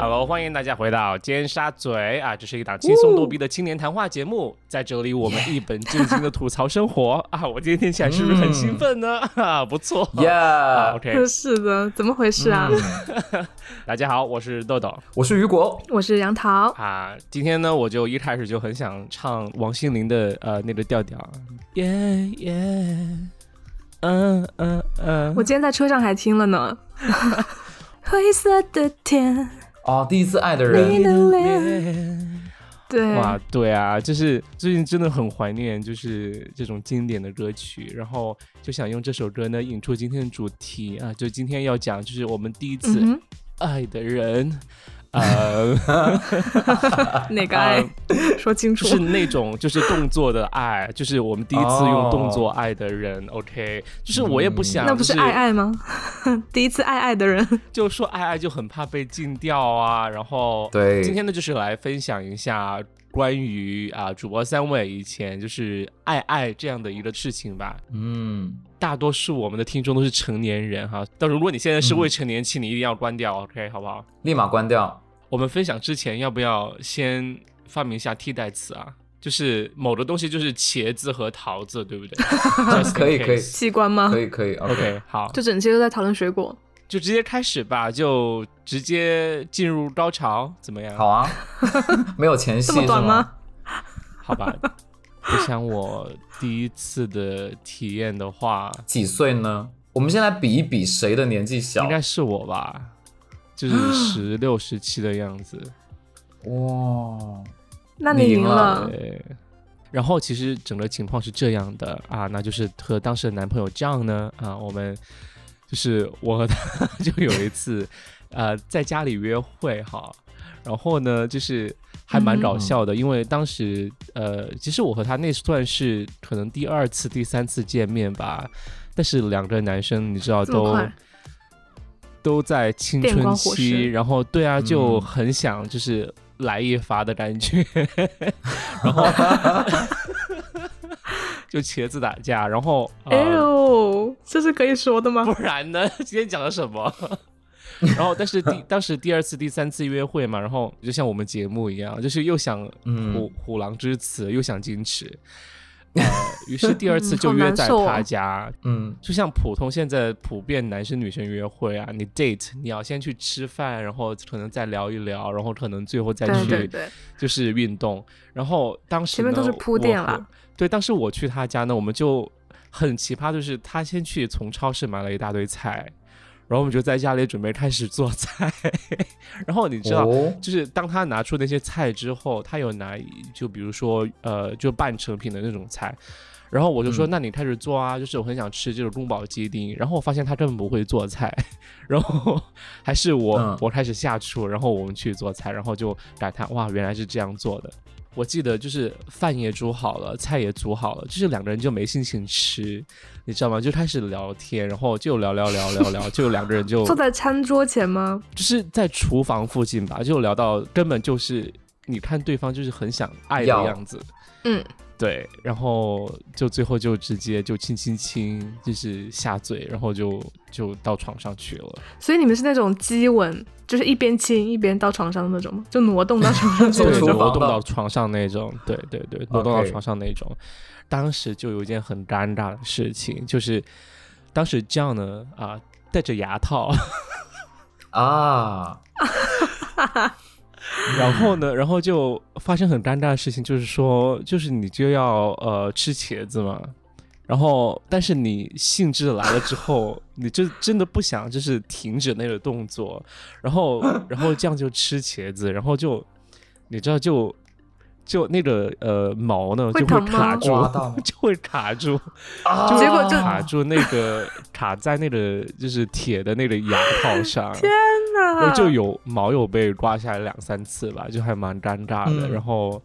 Hello，欢迎大家回到尖沙咀啊！这是一档轻松逗逼的青年谈话节目，在这里我们一本正经的吐槽生活 啊！我今天听起来是不是很兴奋呢？哈，不错，Yeah。OK，是的，怎么回事啊？大家好，我是豆豆，我是雨果，我是杨桃啊。今天呢，我就一开始就很想唱王心凌的呃那个调调，，Yeah Yeah，，嗯嗯嗯。我今天在车上还听了呢。灰色的天。哦，第一次爱的人。你的脸。对。哇，对啊，就是最近真的很怀念，就是这种经典的歌曲，然后就想用这首歌呢引出今天的主题啊，就今天要讲就是我们第一次爱的人。呃，哪个爱？说清楚。是那种就是动作的爱，就是我们第一次用动作爱的人。哦、OK，就是我也不想，那不是爱爱吗？第一次爱爱的人，就说爱爱就很怕被禁掉啊。然后，对，今天呢就是来分享一下关于啊主播三位以前就是爱爱这样的一个事情吧。嗯。大多数我们的听众都是成年人哈，但如果你现在是未成年期，嗯、你一定要关掉，OK，好不好？立马关掉。我们分享之前要不要先发明一下替代词啊？就是某的东西就是茄子和桃子，对不对？可以可以。器官吗？可以可以。OK，好。就整期都在讨论水果，就直接开始吧，就直接进入高潮，怎么样？好啊，没有前戏这么短吗？好吧。我想我第一次的体验的话，几岁呢？我们先来比一比谁的年纪小，应该是我吧，就是十六、十七的样子。哇，那你赢了。对。然后其实整个情况是这样的啊，那就是和当时的男朋友 John 呢啊，我们就是我和他 就有一次呃在家里约会哈，然后呢就是。还蛮搞笑的，嗯、因为当时，呃，其实我和他那算是可能第二次、第三次见面吧。但是两个男生，你知道都都在青春期，然后对啊，就很想就是来一发的感觉，然后 就茄子打架，然后哎呦，这是可以说的吗？不然呢？今天讲了什么？然后，但是第 当时第二次、第三次约会嘛，然后就像我们节目一样，就是又想虎、嗯、虎狼之词，又想矜持，呃，于是第二次就约在他家，嗯，就像普通现在普遍男生女生约会啊，你 date 你要先去吃饭，然后可能再聊一聊，然后可能最后再去就是运动，然后当时前面都是铺垫了，对，当时我去他家呢，我们就很奇葩，就是他先去从超市买了一大堆菜。然后我们就在家里准备开始做菜，然后你知道，哦、就是当他拿出那些菜之后，他有拿就比如说呃就半成品的那种菜，然后我就说、嗯、那你开始做啊，就是我很想吃这个宫保鸡丁，然后我发现他根本不会做菜，然后还是我、嗯、我开始下厨，然后我们去做菜，然后就感叹哇原来是这样做的。我记得就是饭也煮好了，菜也煮好了，就是两个人就没心情吃，你知道吗？就开始聊天，然后就聊聊聊聊聊，就两个人就 坐在餐桌前吗？就是在厨房附近吧，就聊到根本就是你看对方就是很想爱的样子，嗯，对，然后就最后就直接就亲亲亲，就是下嘴，然后就就到床上去了。所以你们是那种激吻？就是一边亲一边到床上的那种吗？就挪动到 床上去，对，挪动到床上那种，对对对，挪动到床上那种。当时就有一件很尴尬的事情，就是当时这样呢啊，戴着牙套 啊，然后呢，然后就发生很尴尬的事情，就是说，就是你就要呃吃茄子嘛。然后，但是你兴致来了之后，你就真的不想就是停止那个动作，然后，然后这样就吃茄子，然后就，你知道就就那个呃毛呢就会卡住，就会卡住，啊、结果就卡住那个卡在那个就是铁的那个牙套上，天哪！就有毛有被刮下来两三次吧，就还蛮尴尬的，嗯、然后。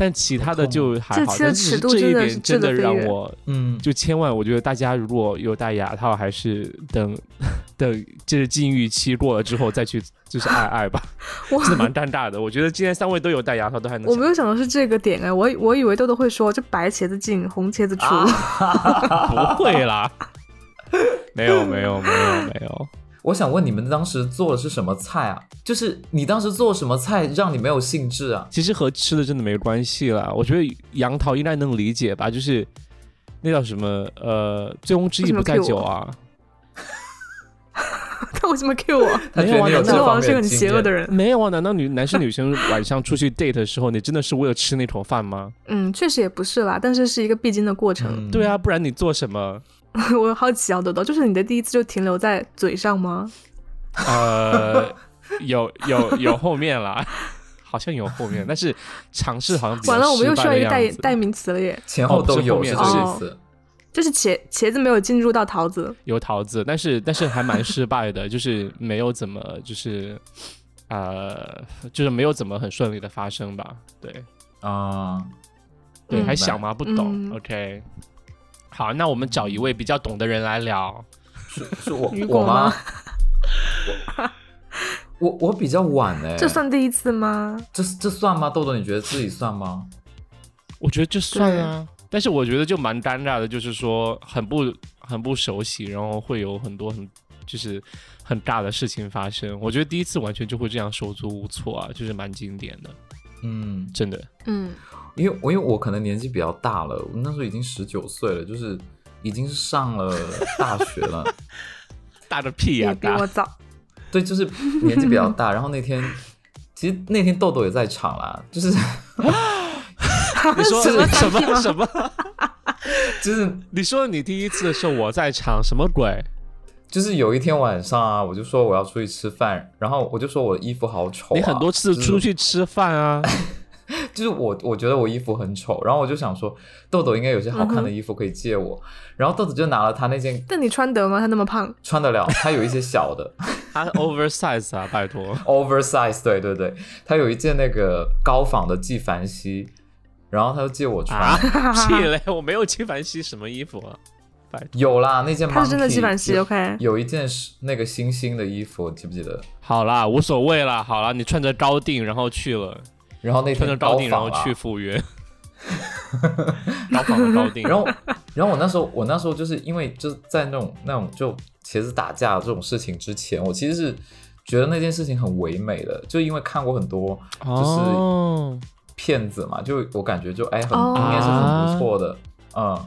但其他的就还好，但是这一点真的让我，嗯，就千万，我觉得大家如果有戴牙套，还是等 等就是禁欲期过了之后再去就是爱爱吧，真的蛮尴尬的。我觉得今天三位都有戴牙套，都还能。我没有想到是这个点哎，我我以为豆豆会说，就白茄子进，红茄子出，啊、不会啦，没有没有没有没有，我想问你们当时做的是什么菜啊？就是你当时做什么菜让你没有兴致啊？其实和吃的真的没关系啦。我觉得杨桃应该能理解吧，就是那叫什么呃，醉翁之意不在酒啊。他 为什么 Q 我？他觉得你有这我好像方面是个很邪恶的人。没有啊？难道女男生女生晚上出去 date 的时候，你真的是为了吃那坨饭吗？嗯，确实也不是啦，但是是一个必经的过程。嗯对，啊，不然你做什么？我好奇啊，豆豆，就是你的第一次就停留在嘴上吗？呃，有有有后面啦，好像有后面，但是尝试好像完了，我们又需要一个代代名词了耶，前后都有哦是是这后面个意思。就是茄茄子没有进入到桃子。有桃子，但是但是还蛮失败的，就是没有怎么就是呃，就是没有怎么很顺利的发生吧。对啊，对，嗯还小吗？不懂。嗯 OK，好，那我们找一位比较懂的人来聊。是是我 我吗吗？我我比较晚哎，这算第一次吗？这这算吗？豆豆，你觉得自己算吗？我觉得这算啊，但是我觉得就蛮尴尬的，就是说很不很不熟悉，然后会有很多很就是很大的事情发生。我觉得第一次完全就会这样手足无措啊，就是蛮经典的，嗯，真的。嗯，因为我因为我可能年纪比较大了，我那时候已经十九岁了，就是已经是上了大学了。大的屁呀、大我！早。对，就是年纪比较大。然后那天，其实那天豆豆也在场啦，就是 你说什么什么什么？就是你说你第一次的时候我在场，什么鬼？就是有一天晚上啊，我就说我要出去吃饭，然后我就说我的衣服好丑、啊。你很多次出去吃饭啊，就是 我我觉得我衣服很丑，然后我就想说豆豆应该有些好看的衣服可以借我，然后豆豆就拿了他那件但你穿得吗？他那么胖，穿得了，他有一些小的他 oversize 啊，拜托。oversize，对对对，他有一件那个高仿的纪梵希，然后他就借我穿，啊，屁嘞！我没有纪梵希什么衣服啊，有啦，那件他是真的纪梵希有，OK。有一件是那个星星的衣服，记不记得？好啦，无所谓啦，好啦，你穿着高定然后去了，然后那穿着天高高定然后去服务员，高仿的高定。然后，然后我那时候，我那时候就是因为就是在那种那种就茄子打架这种事情之前，我其实是觉得那件事情很唯美的，就因为看过很多哦，骗子嘛，就我感觉就哎很、哦应该是很不错的，嗯。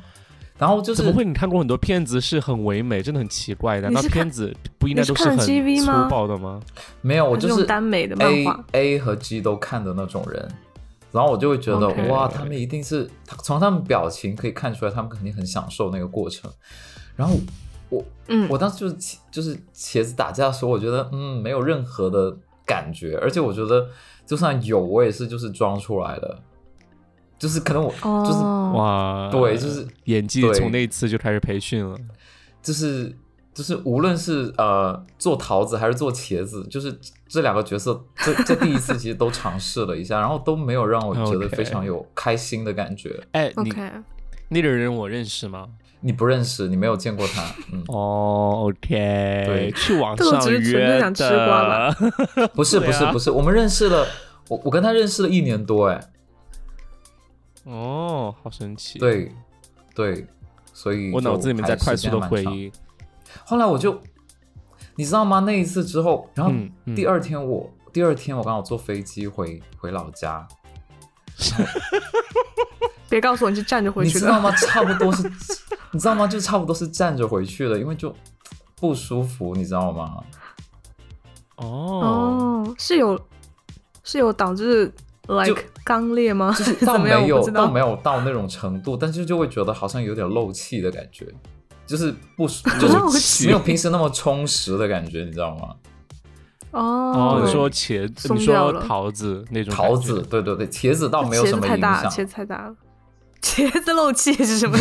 然后就是怎么会？你看过很多骗子是很唯美，真的很奇怪。难道你是看片子不应该都是看很粗暴的吗？没有，我还就是用耽美的漫 A 画 A 和 G 都看的那种人。然后我就会觉得哇，他们一定是从他们表情可以看出来，他们肯定很享受那个过程。然后我嗯，我当时就是就是茄子打架的时候，我觉得嗯没有任何的感觉，而且我觉得就算有，我也是就是装出来的，就是可能我、就是哦，哇，对就是演技从那一次就开始培训了。就是就是无论是呃做桃子还是做茄子，就是这两个角色，这这第一次其实都尝试了一下，然后都没有让我觉得非常有开心的感觉。哎，你那个人我认识吗？你不认识，你没有见过他，嗯，哦，OK，对去网这个上只是纯粹约想吃瓜。不是不是不是，我们认识了，我我跟他认识了一年多，哎，哦，好神奇。，对对，所以我脑子里面在快速的回忆。后来我就，你知道吗？那一次之后，然后第二天我、第二天我刚好坐飞机回回老家，别告诉我你是站着回去的。你知道吗？差不多是，你知道吗？就差不多是站着回去了，因为就不舒服，你知道吗？哦，哦，是有是有导致 like 刚烈吗？就是？倒没有倒没。有到那种程度，但是就会觉得好像有点漏气的感觉，就是不舒 就是没有平时那么充实的感觉，你知道吗？哦，哦，你说茄，你说桃子那种桃子，对对对，茄子倒没有什么影子太大，响，茄子太大了。茄子漏气是什么？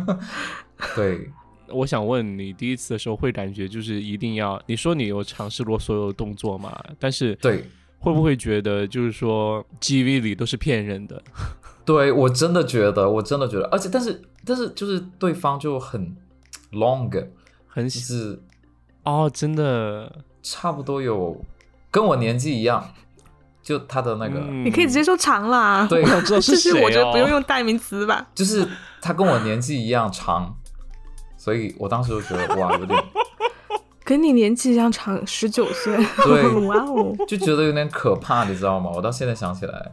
对，我想问你，第一次的时候会感觉就是一定要，你说你有尝试过所有动作嘛？但是对会不会觉得就是说 GV 里都是骗人的？对，我真的觉得，我真的觉得，而且但是但是就是对方就很 long，很是哦，真的差不多有跟我年纪一样，就他的那个，嗯你可以直接说长啦。对我知道是就是谁我觉得不用哦。用代名词吧。就是他跟我年纪一样长，所以我当时就觉得哇，有点 跟你年纪一样长十九岁，对 哇哦，就觉得有点可怕，你知道吗？我到现在想起来，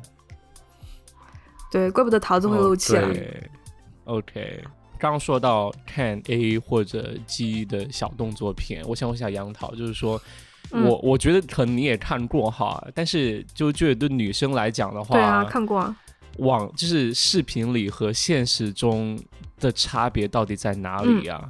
对，怪不得桃子会露怯啊。哦对，OK。刚刚说到看 A 或者 G 的小动作片，我想问一下杨桃，就是说，嗯我我觉得可能你也看过哈，但是就觉得对女生来讲的话，对啊，看过啊。网就是视频里和现实中的差别到底在哪里啊？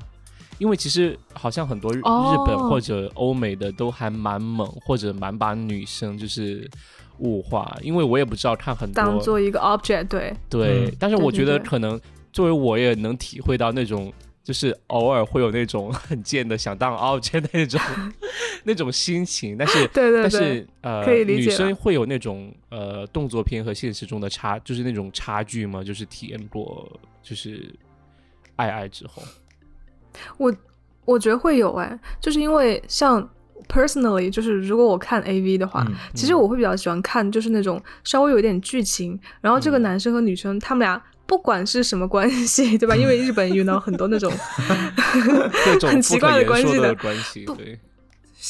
因为其实好像很多日本或者欧美的都还蛮猛，或者蛮把女生就是物化。因为我也不知道看很多当做一个 object，对，对，嗯但是我觉得可能作为我也能体会到那种。就是偶尔会有那种 很贱的想当 object 的那种 那种心情，但是 对对对。但是呃，可以理解。女生会有那种呃动作片和现实中的差，就是那种差距吗？就是体验过，就是爱爱之后，我我觉得会有哎，就是因为像 personally，就是如果我看 A V 的话，嗯其实我会比较喜欢看就是那种稍微有一点剧情，然后这个嗯。男生和女生他们俩。不管是什么关系，对吧？因为日本 遇到很多那种 很奇怪的不可言说的关系的关系，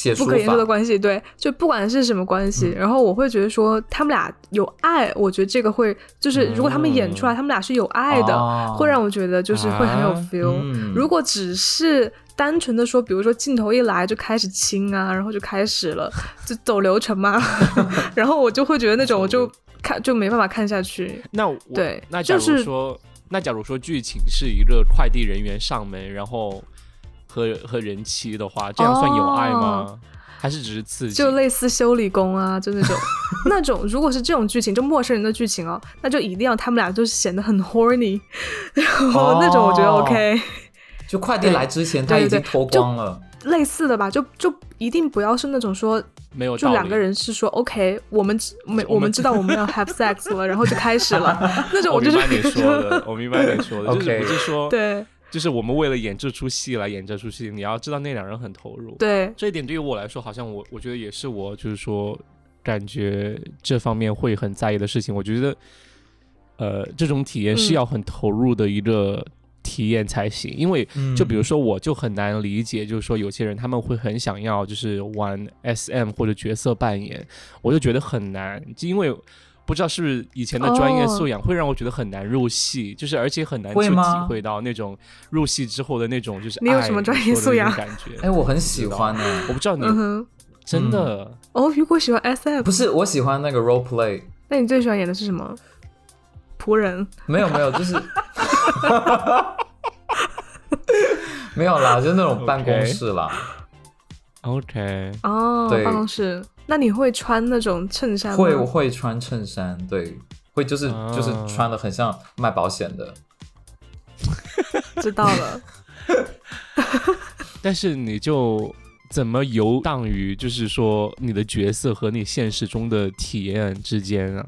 对，不可言说的，关系，对，就不管是什么关系，嗯。然后我会觉得说他们俩有爱，我觉得这个会就是如果他们演出来，他们俩是有爱的，哦。会让我觉得就是会很有啊。feel。嗯。如果只是单纯的说，比如说镜头一来就开始亲啊，然后就开始了，就走流程嘛，然后我就会觉得那种我就看就没办法看下去。那我对那假就是如说，那假如说剧情是一个快递人员上门，然后和和人妻的话，这样算有爱吗？还是只是刺激？就类似修理工啊，就那种 那种，如果是这种剧情，就陌生人的剧情哦，那就一定要他们俩就是显得很 horny，然后那种我觉得哦 OK，、就快递来之前他已经脱光了，类似的吧，就就一定不要是那种说没有就两个人是说 OK，我们没我们知道我们要 have sex 了，然后就开始了，那种我我就是明白你说的，我明白你说的，就是不是说，对。就是我们为了演这出戏来演这出戏，你要知道那两人很投入。对。这一点对于我来说，好像我我觉得也是我就是说感觉这方面会很在意的事情。我觉得，呃，这种体验是嗯。要很投入的一个体验才行，因为嗯。就比如说，我就很难理解，就是说有些人他们会很想要就是玩 SM 或者角色扮演，我就觉得很难，就因为。不知道是不是以前的专业素养会让我觉得很难入戏，就是而且很难去体会到那种入戏之后的那种就是你有什么专业素养。感觉？哎，我很喜欢呢。我不知道你嗯，真的，哦，如果喜欢 S M 不是，我喜欢那个 role play，那你最喜欢演的是什么？仆人。没有没有，就是没有啦，就是那种办公室啦。OK，哦，办公室，那你会穿那种衬衫吗？会我会穿衬衫，对，会就是啊就是穿的很像卖保险的。知道了。但是你就怎么游荡于就是说你的角色和你现实中的体验之间啊？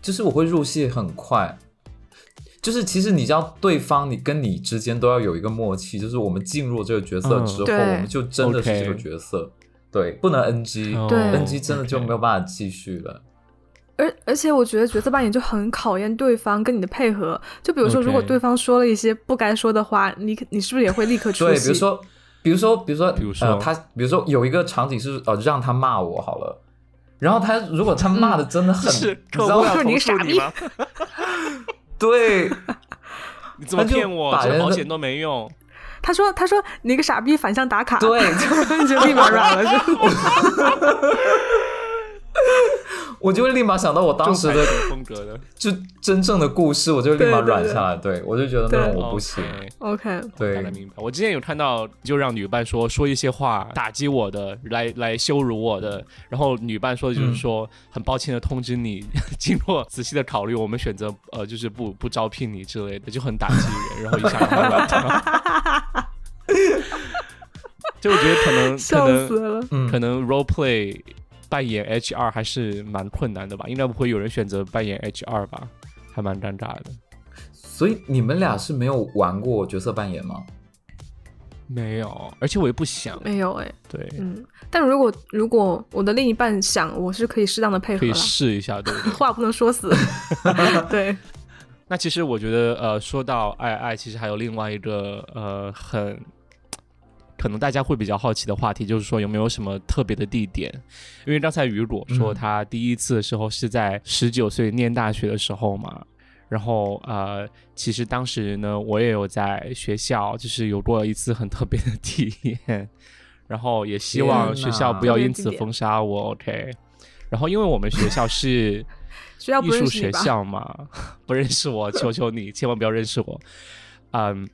就是我会入戏很快，就是其实你知道对方你跟你之间都要有一个默契，就是我们进入这个角色嗯。之后，对。我们就真的是这个角色，对，不能 NG，NG、哦。对 NG 真的就没有办法继续了。而而且我觉得角色扮演就很考验对方跟你的配合。就比如说，如果对方说了一些不该说的话，你你是不是也会立刻出对，比如说，比如说，比如说，比如说。呃，他，比如说有一个场景是呃让他骂我好了，然后他如果他骂的真的很，是你知道吗客户要投你个傻逼？对，你怎么骗我？这保险都没用。他说他说你个傻逼，反向打卡，对你 就立马软了，就 我就会立马想到我当时的风格的，就真正的故事，我就立马软下来。对我就觉得那种我不行。OK。对大概明白。我之前有看到，就让女伴说说一些话打击我的，来来羞辱我的，然后女伴说的就是说、很抱歉的通知你，经过仔细的考虑，我们选择呃就是不不招聘你之类的，就很打击人，然后一下让他软掉。就我觉得可能可笑能死了。嗯，可能 role play 扮演 H 二还是蛮困难的吧，应该不会有人选择扮演 H 二吧，还蛮尴尬的。所以你们俩是没有玩过角色扮演吗？没有，而且我也不想。没有哎、对，嗯，但如果如果我的另一半想，我是可以适当的配合可以，试一下，对不对？话不能说死。对，那其实我觉得，呃，说到爱爱，其实还有另外一个呃很可能大家会比较好奇的话题，就是说有没有什么特别的地点？因为刚才雨果说嗯他第一次的时候是在十九岁念大学的时候嘛，然后呃，其实当时呢，我也有在学校就是有过一次很特别的体验，然后也希望学校不要因此封杀我，OK。然后因为我们学校是 艺术学？校嘛，不认识我，求求你，千万不要认识我。嗯，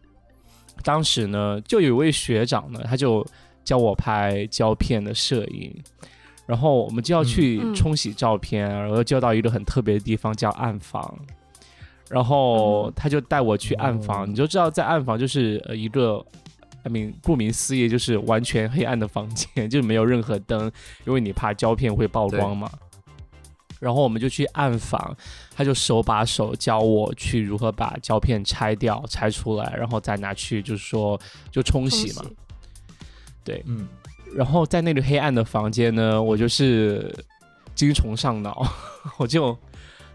当时呢，就有一位学长呢，他就教我拍胶片的摄影，然后我们就要去嗯冲洗照片，然后就到一个很特别的地方叫暗房。然后嗯他就带我去暗房，哦你就知道在暗房就是呃一个，I mean，顾名思义就是完全黑暗的房间，就没有任何灯，因为你怕胶片会曝光嘛。然后我们就去暗访，他就手把手教我去如何把胶片拆掉、拆出来，然后再拿去就是说就冲冲洗嘛。洗。对，嗯，然后在那个黑暗的房间呢，我就是精虫上脑，我就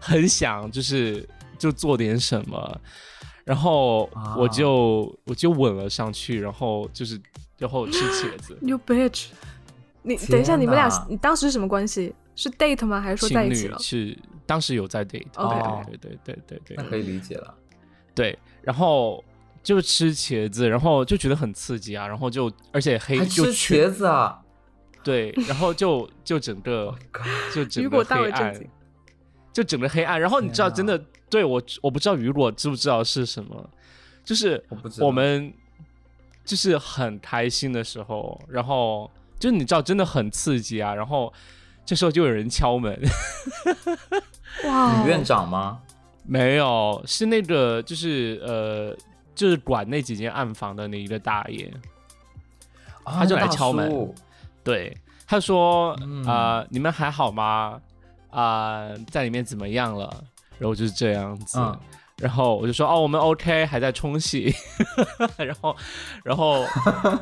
很想就是就做点什么，然后啊。我就、我就吻了上去，然后就是然后吃茄子，You bitch！你等一下，你们俩你当时是什么关系？是 date 吗？还是说在一起了？是当时有在 date，OK，哦对对对对对对那可以理解了。对，然后就吃茄子，然后就觉得很刺激啊，然后就而且黑就吃茄子啊！对，然后就就整个 Oh 就整个大黑暗就整个黑暗。然后你知道，真的对我我不知道雨果知不知道是什么，就是我们就是很开心的时候，然后就你知道真的很刺激啊，然后这时候就有人敲门，哇哦，女院长吗？没有，是那个就是呃。就是管那几间暗房的那一个大爷，啊他就来敲门对，他说：“嗯呃，你们还好吗？啊、在里面怎么样了？”然后就是这样子，嗯然后我就说：“哦，我们 OK，还在冲洗。”然后，然后，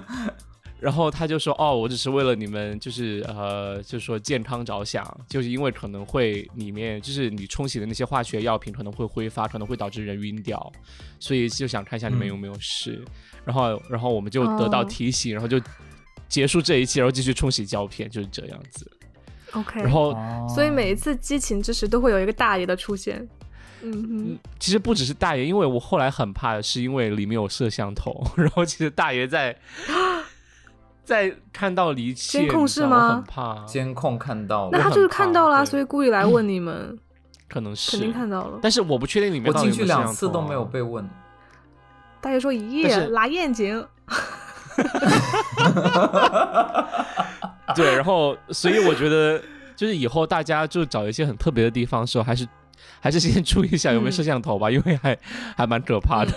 然后他就说：“哦，我只是为了你们，就是呃，就是说健康着想，就是因为可能会里面就是你冲洗的那些化学药品可能会挥发，可能会导致人晕掉，所以就想看一下你们嗯有没有事。然后，然后我们就得到哦提醒，然后就结束这一切，然后继续冲洗胶片，就是这样子。OK，然后，哦所以每一次激情之时都会有一个大爷的出现。嗯嗯，，其实不只是大爷，因为我后来很怕的是，因为里面有摄像头，然后其实大爷在 在看到离切，监控是吗很怕，监控看到了，那他就是看到啦，对所以故意来问你们，可能是肯定看到了。但是我不确定里面我到底进去两次都没有被问。大爷说：“咦，拉眼睛。对，然后所以我觉得就是以后大家就找一些很特别的地方的时候，还是还是先注意一下有没有嗯摄像头吧，因为还还蛮可怕的。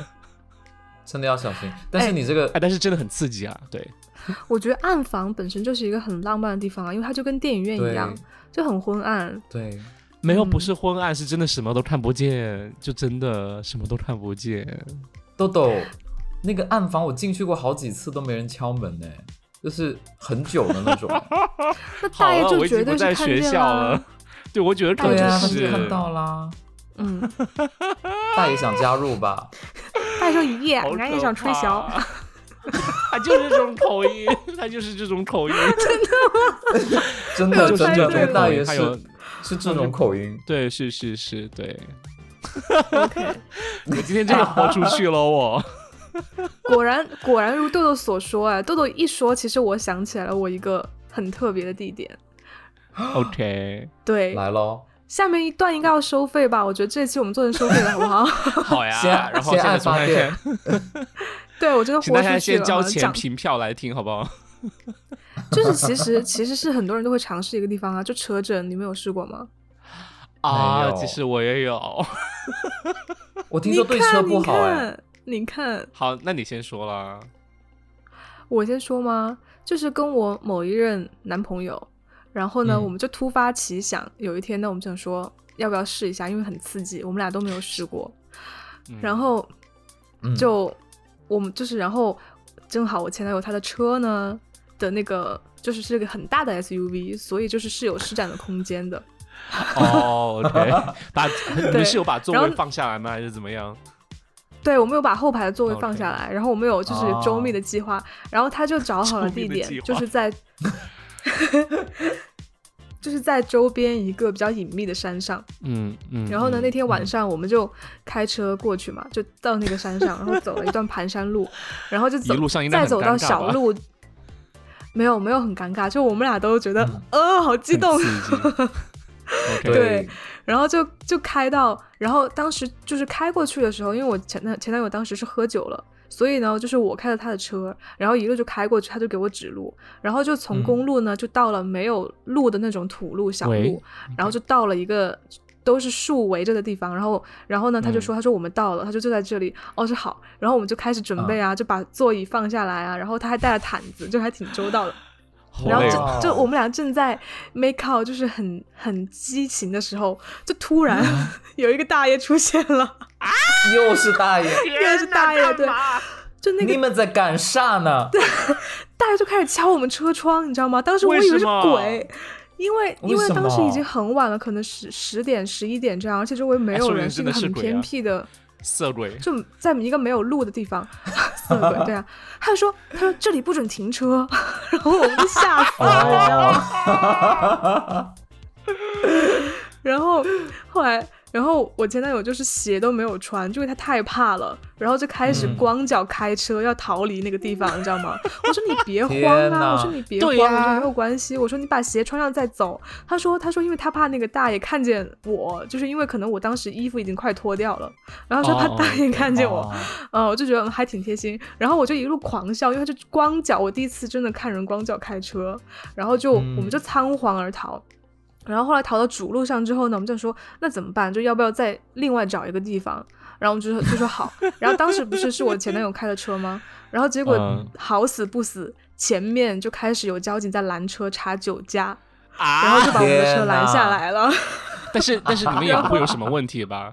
真的要小心。但是哎你这个哎，但是真的很刺激啊！对，我觉得暗房本身就是一个很浪漫的地方啊，因为它就跟电影院一样，就很昏暗。对，没有嗯不是昏暗，是真的什么都看不见，就真的什么都看不见。豆豆那个暗房我进去过好几次都没人敲门呢，就是很久的那种。那，大爷就绝对是看在学校了。。对，我觉得可大爷能对啊，他就是看到啦。嗯，大爷想加入吧？大爷说：“咦，好可俺也想吹箫。怕 他就是这种口音，他就是这种口音，真的吗真的，真的那个大爷他有是是这种口音。对，是是是，对。OK，我今天真的豁出去了，我。果然果然如豆豆所说啊，豆豆一说，其实我想起来了我一个很特别的地点。OK，对，来喽，下面一段应该要收费吧？我觉得这期我们做成收费的好不好？好呀。先先然后现在按发电 对我真的请大家豁出去了。先交钱讲凭票来听，好不好？就是其实其实是很多人都会尝试一个地方啊，就车震，你们有试过吗？啊，其实我也有。我听说对车看，不好你看，好，那你先说啦。我先说吗？就是跟我某一任男朋友，然后呢，嗯我们就突发奇想，有一天呢，我们想说要不要试一下，因为很刺激，我们俩都没有试过。嗯然后嗯就、我们就是，然后正好我前男友他的车呢的那个就是是个很大的 SUV，所以就是是有施展的空间的。哦，OK，把你们是有把座位放下来吗？还是怎么样？对，我们有把后排的座位放下来然后我们有就是周密的计划，然后他就找好了地点就是在，就是在周边一个比较隐秘的山上。嗯嗯。然后呢，嗯那天晚上我们就开车过去嘛，就到那个山上，然后走了一段盘山路，然后就走再走到小路，没有没有很尴尬，就我们俩都觉得、嗯呃好激动 对然后就就开到，然后当时就是开过去的时候，因为我前男前男友当时是喝酒了，所以呢，就是我开了他的车，然后一路就开过去，他就给我指路，然后就从嗯公路呢、就到了没有路的那种土路小路，然后就到了一个。都是树围着的地方，然后，然后呢，他就说，他说我们到了，他说就在这里，哦，是好，然后我们就开始准备啊，就把座椅放下来啊，然后他还带了毯子，就还挺周到的。然后。就我们俩正在 make out，就是很很激情的时候，就突然 有一个大爷出现了，又是大爷，又是大爷，对，就那个你们在干啥呢？对大爷就开始敲我们车窗，你知道吗？当时我以为是鬼。因为因为当时已经很晚了，可能十十点十一点这样，而且周围没有人，是一个很偏僻的，色鬼，就在一个没有路的地方，色鬼对啊。他就说他说这里不准停车，然后我们就吓死了，你知道吗？然后后来，然后我前男友就是鞋都没有穿，就因为他太怕了，然后就开始嗯光脚开车要逃离那个地方，你知道吗？我说你别慌啊，我说你别慌，啊我说没有关系，我说你把鞋穿上再走。他说他说因为他怕那个大爷看见我，就是因为可能我当时衣服已经快脱掉了，然后说怕哦大爷看见我，哦呃，我就觉得嗯还挺贴心，然后我就一路狂笑，因为他就光脚，我第一次真的看人光脚开车，然后就、嗯我们就仓皇而逃。然后后来逃到主路上之后呢，我们就说那怎么办？就要不要再另外找一个地方？然后我们就说就说好。然后当时不是是我前男友开的车吗？然后结果嗯好死不死，前面就开始有交警在拦车查酒驾，啊然后就把我们的车拦下来了。但是但是你们也不会有什么问题吧？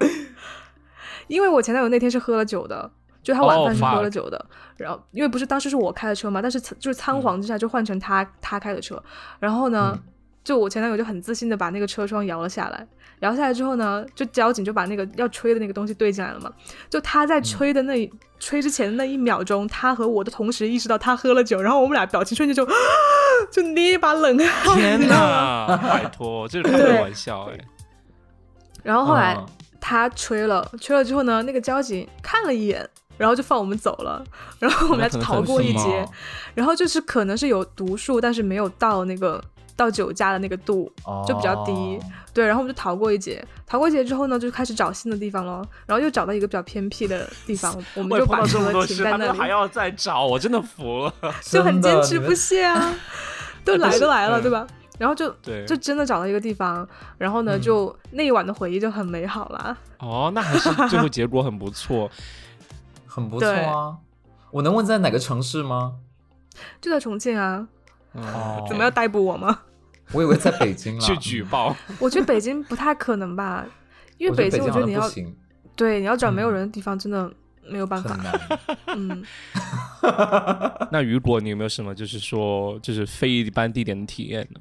因为我前男友那天是喝了酒的，就他晚哦饭是喝了酒的。然后因为不是当时是我开的车嘛，但是就是仓皇之下就换成他、他开的车。然后呢，嗯就我前男友就很自信的把那个车窗摇了下来，摇下来之后呢，就交警就把那个要吹的那个东西对进来了嘛。就他在吹的那、吹之前的那一秒钟，他和我的同时意识到他喝了酒，然后我们俩表情瞬间就就捏一把冷汗，天？哪，拜托，这是开对玩笑哎。然后后来。嗯他吹了，吹了之后呢，那个交警看了一眼，然后就放我们走了，然后我们俩就逃过一劫，然后就是可能是有毒数，但是没有到那个到酒驾的那个度，就比较低哦对，然后我们就逃过一劫，逃过一劫之后呢，就开始找新的地方了，然后又找到一个比较偏僻的地方，我们就把车，停在那里还，要再找，我真的服了。就很坚持不懈啊，都来都来了，嗯对吧？然后就对，就真的找到一个地方，然后呢，嗯就那一晚的回忆就很美好啦。哦，那还是最后结果很不错。很不错啊。我能问在哪个城市吗？就在重庆啊，嗯哦怎么要逮捕我吗？我以为在北京 去。举报？我觉得北京不太可能吧，因为北京我觉得你要对你要找没有嗯人的地方，真的没有办法。很难。嗯，那雨果，你有没有什么就是说就是非一般地点的体验呢？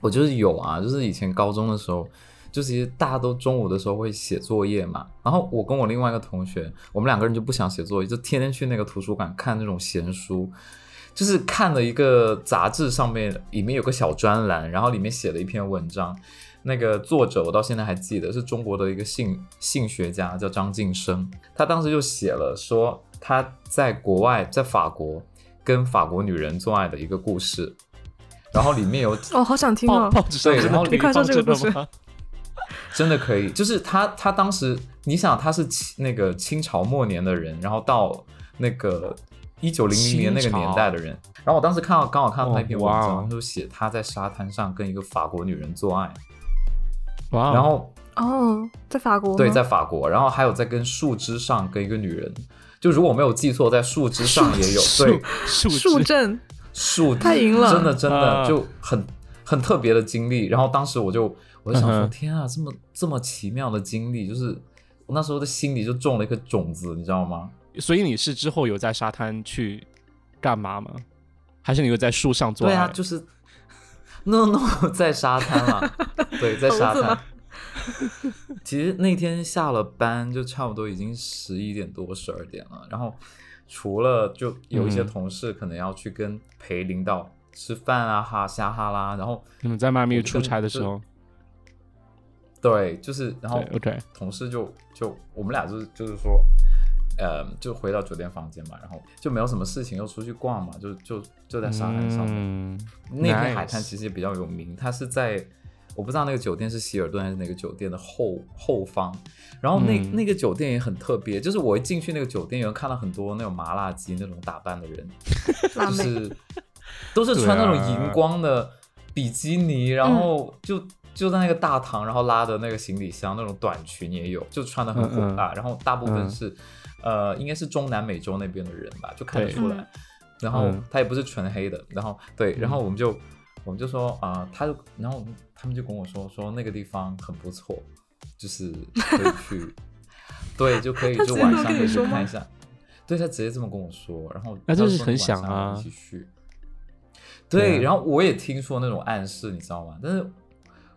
我就是有啊，就是以前高中的时候，就其实大家都中午的时候会写作业嘛，然后我跟我另外一个同学，我们两个人就不想写作业，就天天去那个图书馆看那种闲书，就是看了一个杂志上面里面有个小专栏，然后里面写了一篇文章，那个作者我到现在还记得是中国的一个性性学家叫张晋生，他当时就写了说他在国外在法国跟法国女人做爱的一个故事。然后里面有哦，好想听啊哦。对然后你快真的可以放说这个故事？真的可以，就是他，他当时，你想他是清那个清朝末年的人，然后到那个一九零零年那个年代的人，然后我当时看到刚好看到那一篇文章，就写他在沙滩上跟一个法国女人做爱，哇，然后哦，在法国对，在法国，然后还有在跟树枝上跟一个女人，就如果我没有记错，在树枝上也有，对，树树枝镇树太赢了。真的真的啊。就很很特别的经历。然后当时我就我就想说，天啊，这么这么奇妙的经历，就是我那时候的心里就种了一颗种子，你知道吗？所以你是之后有在沙滩去干嘛吗？还是你又在树上做？对啊，就是 no no 在沙滩啦，对，在沙滩。其实那天下了班就差不多已经十一点多十二点了，然后除了就有一些嗯。同事可能要去跟陪领导吃饭啊哈瞎哈啦，然后你们在迈阿密我就跟出差的时候，对，就是然后对，OK，同事就就我们俩就是就是说，呃，就回到酒店房间嘛，然后就没有什么事情，又出去逛嘛，就就就在沙滩上面。嗯，那片海滩其实也比较有名，它是在我不知道那个酒店是希尔顿还是哪个酒店的后后方，然后那、嗯。那个酒店也很特别，就是我一进去那个酒店，有看到很多那种麻辣鸡那种打扮的人，就是都是穿那种荧光的比基尼，然后就就在那个大堂，然后拉的那个行李箱那种短裙也有，就穿的很火辣，然后大部分嗯。是、呃应该是中南美洲那边的人吧，就看得出来嗯。然后嗯他也不是纯黑的，然后对，然后我们就我们就说啊、他就然后他们就跟我说说那个地方很不错，就是可以去，对，就可以就晚上可以去看一下。对他直接这么跟我说，然后那就是很想啊一起去。对然后我也听说那种暗示，你知道吗？但是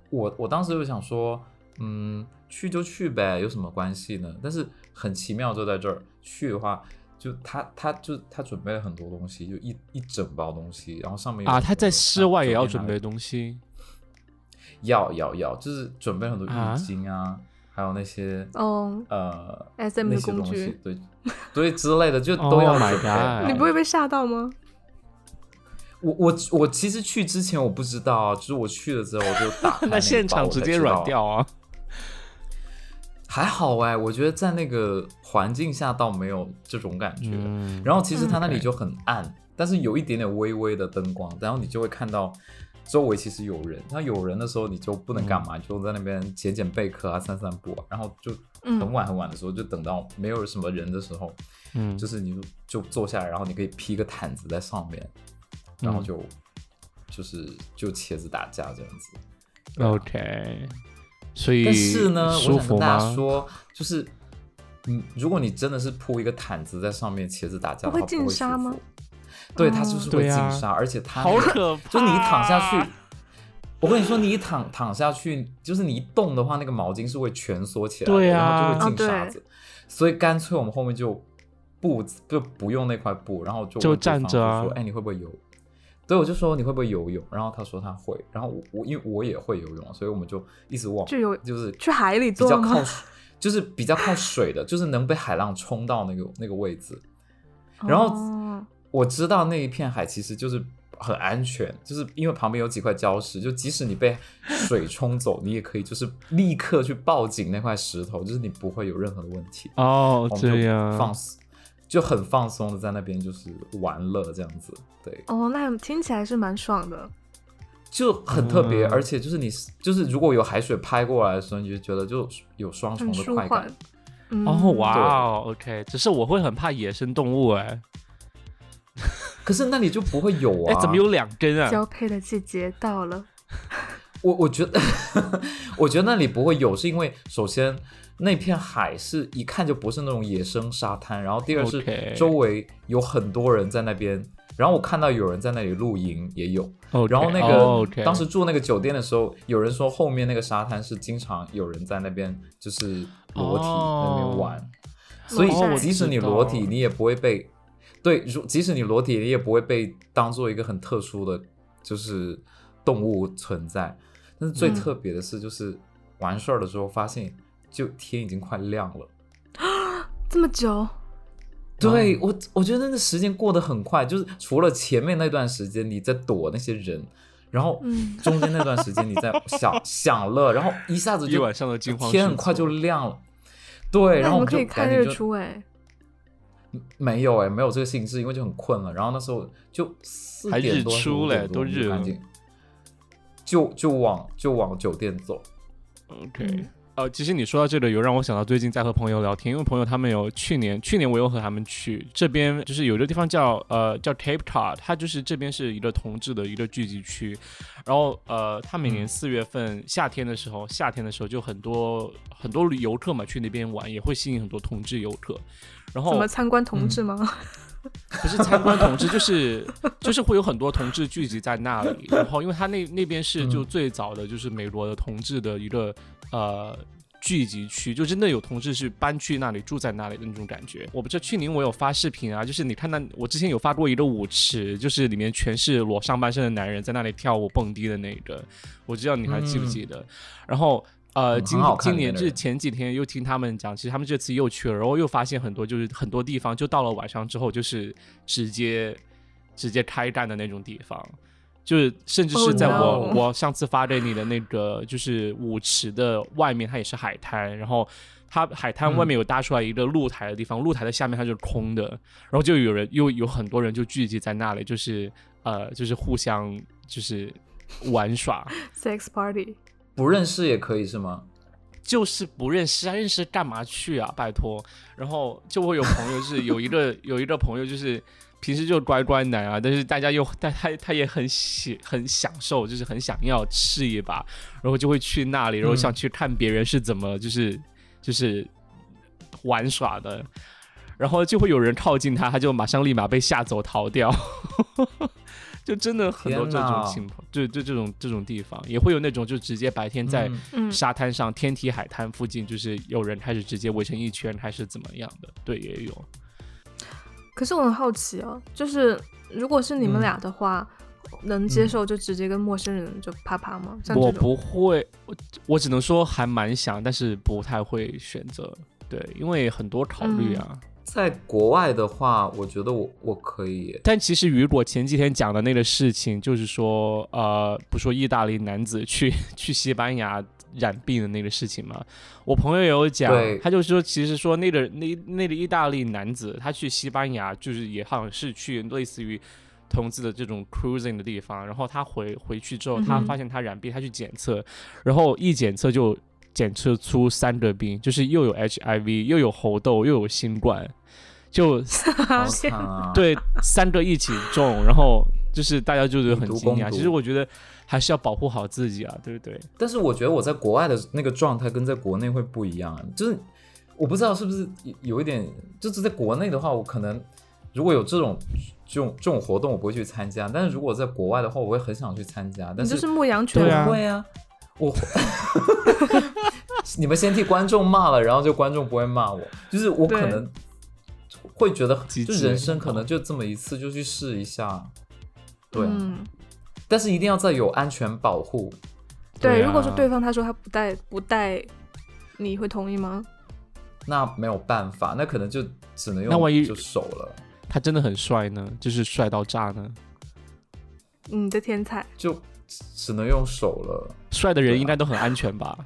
我我当时就想说，嗯，去就去呗，有什么关系呢？但是很奇妙就在这儿，去的话，就他他就他准备了很多东西，就一一整包东西，然后上面啊，他在室外也要准。备东西要要要，就是准备很多啊浴巾啊，还有那些哦呃那的些东西工具，，对对之类的，就 都要 Oh my 准备你不会被吓到吗？我我我其实去之前我不知道啊，就是我去了之后我就打开 那现场直接软掉啊。啊！还好哎，我觉得在那个环境下倒没有这种感觉。嗯，然后其实它那里嗯就很暗，但是有一点点微微的灯光，然后你就会看到周围其实有人。那有人的时候你就不能干嘛，就在那边捡捡贝壳啊、散散步啊，然后就很嗯晚很晚的时候，就等到没有什么人的时候，嗯，就是你就就坐下来，然后你可以披个毯子在上面，然后嗯就、就是就茄子打架这样子。OK，所以但是呢，我舒服想跟大家？说，就是，嗯，如果你真的是铺一个毯子在上面，茄子打架的话，不会进沙吗？对，它哦就是会进沙，而且它好那个可怕！就是你一躺下去，我跟你说，你一躺躺下去，就是你一动的话，那个毛巾是会蜷缩起来的，对啊然后就会进沙子。所以干脆我们后面就布就不用那块布，然后就站着啊说哎，你会不会游？对，我就说你会不会游泳？然后他说他会，然后我我因为我也会游泳，所以我们就一直往就有就是去海里比较 靠，就是比较靠水的，就是能被海浪冲到那个那个位置。然后哦我知道那一片海其实就是很安全，就是因为旁边有几块礁石，就即使你被水冲走，你也可以就是立刻去抱紧那块石头，就是你不会有任何的问题。哦这样放肆，就很放松的在那边就是玩乐这样子，对，哦，那听起来是蛮爽的。就很特别，嗯而且就是你就是如果有海水拍过来的时候，你就觉得就有双重的快感。。嗯哦，哇哦，OK，只是我会很怕野生动物哎，可是那里就不会有啊？哎，怎么有两根啊？交配的季节到了，我我觉得，我觉得那里不会有，是因为首先那片海是一看就不是那种野生沙滩，然后第二是周围有很多人在那边，然后我看到有人在那里露营也有然后那个、当时住那个酒店的时候，有人说后面那个沙滩是经常有人在那边就是裸体哦那边玩，所以即使你裸体，你也不会被对，如即使你裸体，你也不会被当做一个很特殊的就是动物存在。但是最嗯特别的是，就是完事儿的时候发现，就天已经快亮了。这么久，对我，我觉得那个时间过得很快，就是除了前面那段时间你在躲那些人，然后嗯中间那段时间你在享享 乐，然后一下子就一晚上的惊慌天很快就亮了。对，然后我们就可以看日赶紧就出哎。没有哎、没有这个兴致，因为就很困了。然后那时候就四点多出嘞都日了就就往就往酒店走。OK，、嗯呃，其实你说到这个，有让我想到最近在和朋友聊天，因为朋友他们有去年，去年我有和他们去这边，就是有一个地方叫呃叫 Cape Cod，它就是这边是一个同志的一个聚集区，然后呃，他每年嗯四月份、夏天的时候，夏天的时候就很多很多游客嘛去那边玩，也会吸引很多同志游客，然后怎么参观同志吗？不是参观同志，就是就是会有很多同志聚集在那里。然后，因为他那那边是就嗯最早的就是美国的同志的一个呃。聚集区就真的有同事是搬去那里住在那里的那种感觉。我不知道去年我有发视频啊，就是你看那我之前有发过一个舞池，就是里面全是裸上半身的男人在那里跳舞蹦迪的那个，我知道你还记不记得？然后呃，今今年就是前几天又听他们讲，其实他们这次又去了，然后又发现很多就是很多地方就到了晚上之后就是直接直接开干的那种地方。就是甚至是在我我上次发给你的那个就是舞池的外面，它也是海滩，然后它海滩外面有搭出来一个露台的地方，露台的下面它就是空的，然后就有人又有很多人就聚集在那里，就是呃就是互相就是玩耍，sex party，不认识也可以是吗？就是不认识啊，认识干嘛去啊？拜托，然后就会有朋友是有一个有一个朋友就是。平时就乖乖男啊，但是大家又但他他也很喜很享受，就是很想要试一把，然后就会去那里，然后想去看别人是怎么就是就是玩耍的，然后就会有人靠近他，他就马上立马被吓走逃掉，就真的很多这种情况，就就这种这种地方也会有那种就直接白天在沙滩上天体海滩附近，就是有人开始直接围成一圈，还是怎么样的？对，也有。可是我很好奇哦，就是如果是你们俩的话，能接受就直接跟陌生人就啪啪吗？我不会，我我只能说还蛮想，但是不太会选择。对，因为很多考虑啊。在国外的话，我觉得我我可以。但其实雨果前几天讲的那个事情，就是说，呃，不说意大利男子去 去西班牙。染病的那个事情嘛，我朋友有讲，他就说，其实说那个那那个意大利男子，他去西班牙就是也好像是去类似于同志的这种 cruising 的地方，然后他回回去之后，他发现他染病，他去检测，然后一检测就检测出三个病，就是又有 HIV，又有猴痘，又有新冠，就对三个一起中，然后就是大家就是很惊讶。其实我觉得。还是要保护好自己啊，对不对？但是我觉得我在国外的那个状态跟在国内会不一样，就是我不知道是不是有一点，就是在国内的话，我可能如果有这种这种这种活动，我不会去参加；但是如果在国外的话，我会很想去参加。但是就是牧羊犬会啊，我 你们先替观众骂了，然后就观众不会骂我，就是我可能会觉得，就人生可能就这么一次，就去试一下，对。但是一定要在有安全保护。对，如果说对方他说他不带不带，你会同意吗？那没有办法，那可能就只能用。那万一就手了，他真的很帅呢，就是帅到炸呢。你的天才就只能用手了。帅的人应该都很安全吧？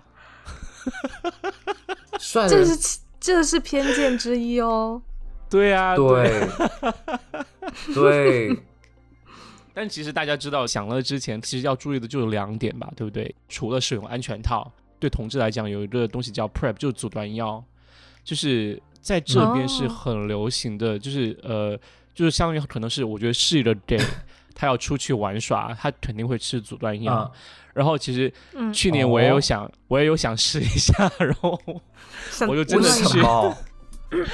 帅，这是这是偏见之一哦。对啊，对 对。但其实大家知道，享乐之前其实要注意的就有两点吧，对不对？除了使用安全套，对同志来讲有一个东西叫 PrEP，就是阻断药，就是在这边是很流行的，就是呃，就是相当于可能是我觉得是一个 gay，他要出去玩耍，他肯定会吃阻断药。然后其实去年我也有想，我也有想试一下，然后我就真的去，